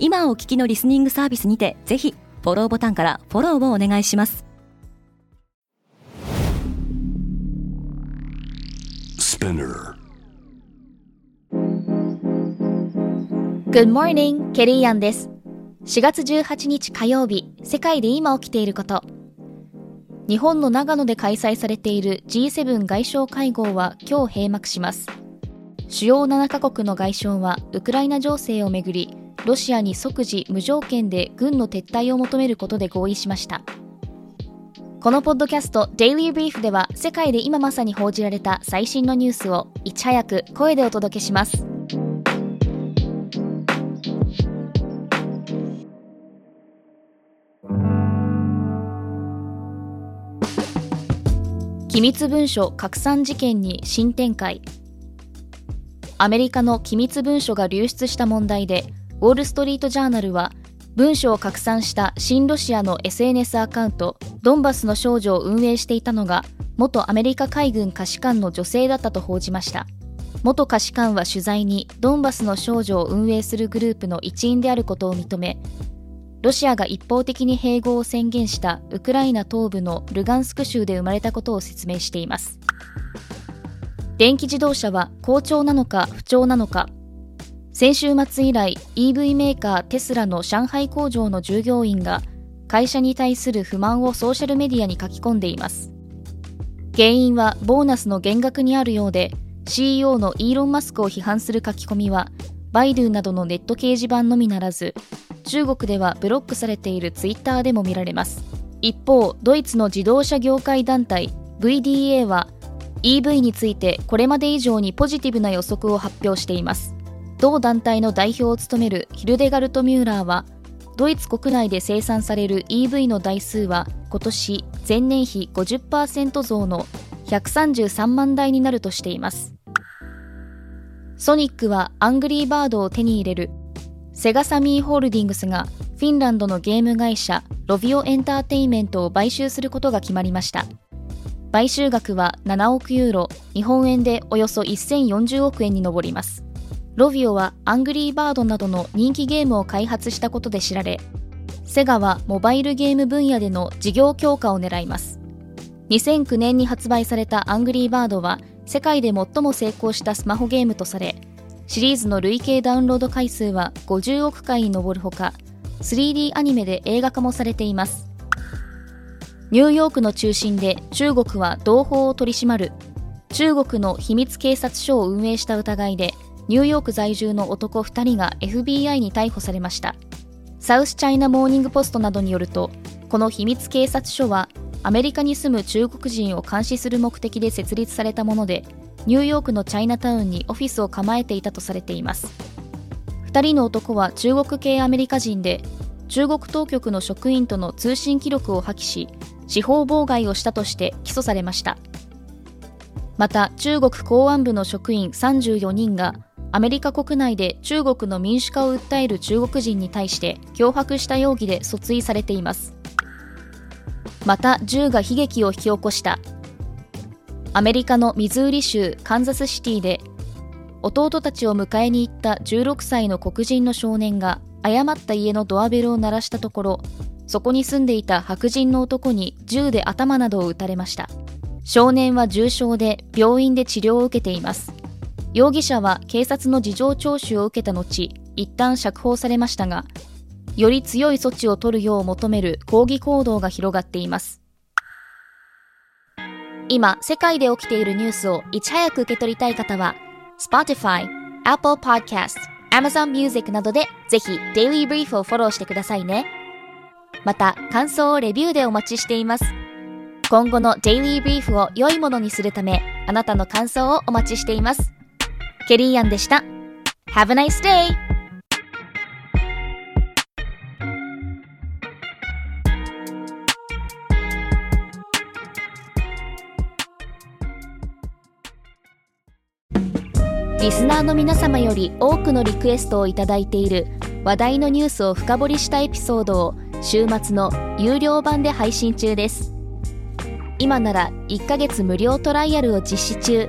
今お聞きのリスニングサービスにてぜひフォローボタンからフォローをお願いします。Good morning, ケリーアンです4月18日火曜日世界で今起きていること日本の長野で開催されている G7 外相会合は今日閉幕します主要7カ国の外相はウクライナ情勢をめぐりロシアに即時無条件で軍の撤退を求めることで合意しました。このポッドキャスト Daily Brief では世界で今まさに報じられた最新のニュースをいち早く声でお届けします。機密文書拡散事件に新展開。アメリカの機密文書が流出した問題でウォール・ストリート・ジャーナルは文書を拡散した新ロシアの SNS アカウントドンバスの少女を運営していたのが元アメリカ海軍下士官の女性だったと報じました。元下士官は取材にドンバスの少女を運営するグループの一員であることを認めロシアが一方的に併合を宣言したウクライナ東部のルガンスク州で生まれたことを説明しています。電気自動車は好調なのか不調なのか先週末以来 EV メーカーテスラの上海工場の従業員が会社に対する不満をソーシャルメディアに書き込んでいます。原因はボーナスの減額にあるようで CEO のイーロン・マスクを批判する書き込みはバイドゥなどのネット掲示板のみならず中国ではブロックされているツイッターでも見られます。一方ドイツの自動車業界団体 VDA は EV についてこれまで以上にポジティブな予測を発表しています。同団体の代表を務めるヒルデガルト・ミューラーはドイツ国内で生産される EV の台数は今年前年比50%増の133万台になるとしています。ソニックはアングリーバードを手に入れるセガサミーホールディングスがフィンランドのゲーム会社ロビオエンターテインメントを買収することが決まりました。買収額は7億ユーロ。日本円でおよそ1040億円に上ります。ロビオはアングリーバードなどの人気ゲームを開発したことで知られ、セガはモバイルゲーム分野での事業強化を狙います。2009年に発売されたアングリーバードは世界で最も成功したスマホゲームとされ、シリーズの累計ダウンロード回数は50億回に上るほか、3D アニメで映画化もされています。ニューヨークの中心で中国は同胞を取り締まる中国の秘密警察署を運営した疑いでニューヨーク在住の男2人が FBI に逮捕されました。サウスチャイナモーニングポストなどによるとこの秘密警察署はアメリカに住む中国人を監視する目的で設立されたものでニューヨークのチャイナタウンにオフィスを構えていたとされています。2人の男は中国系アメリカ人で中国当局の職員との通信記録を破棄し司法妨害をしたとして起訴されました。また中国公安部の職員34人がアメリカ国内で中国の民主化を訴える中国人に対して脅迫した容疑で訴追されています。また銃が悲劇を引き起こした。アメリカのミズーリ州カンザスシティで弟たちを迎えに行った16歳の黒人の少年が誤った家のドアベルを鳴らしたところそこに住んでいた白人の男に銃で頭などを撃たれました。少年は重傷で病院で治療を受けています。容疑者は警察の事情聴取を受けた後、一旦釈放されましたが、より強い措置を取るよう求める抗議行動が広がっています。今、世界で起きているニュースをいち早く受け取りたい方は、Spotify、Apple Podcast、Amazon Music などでぜひ Daily Brief をフォローしてくださいね。また、感想をレビューでお待ちしています。今後の Daily Brief を良いものにするため、あなたの感想をお待ちしています。ケリーアンでした。Have a nice day! リスナーの皆様より多くのリクエストを頂いている話題のニュースを深掘りしたエピソードを週末の有料版で配信中です今なら1ヶ月無料トライアルを実施中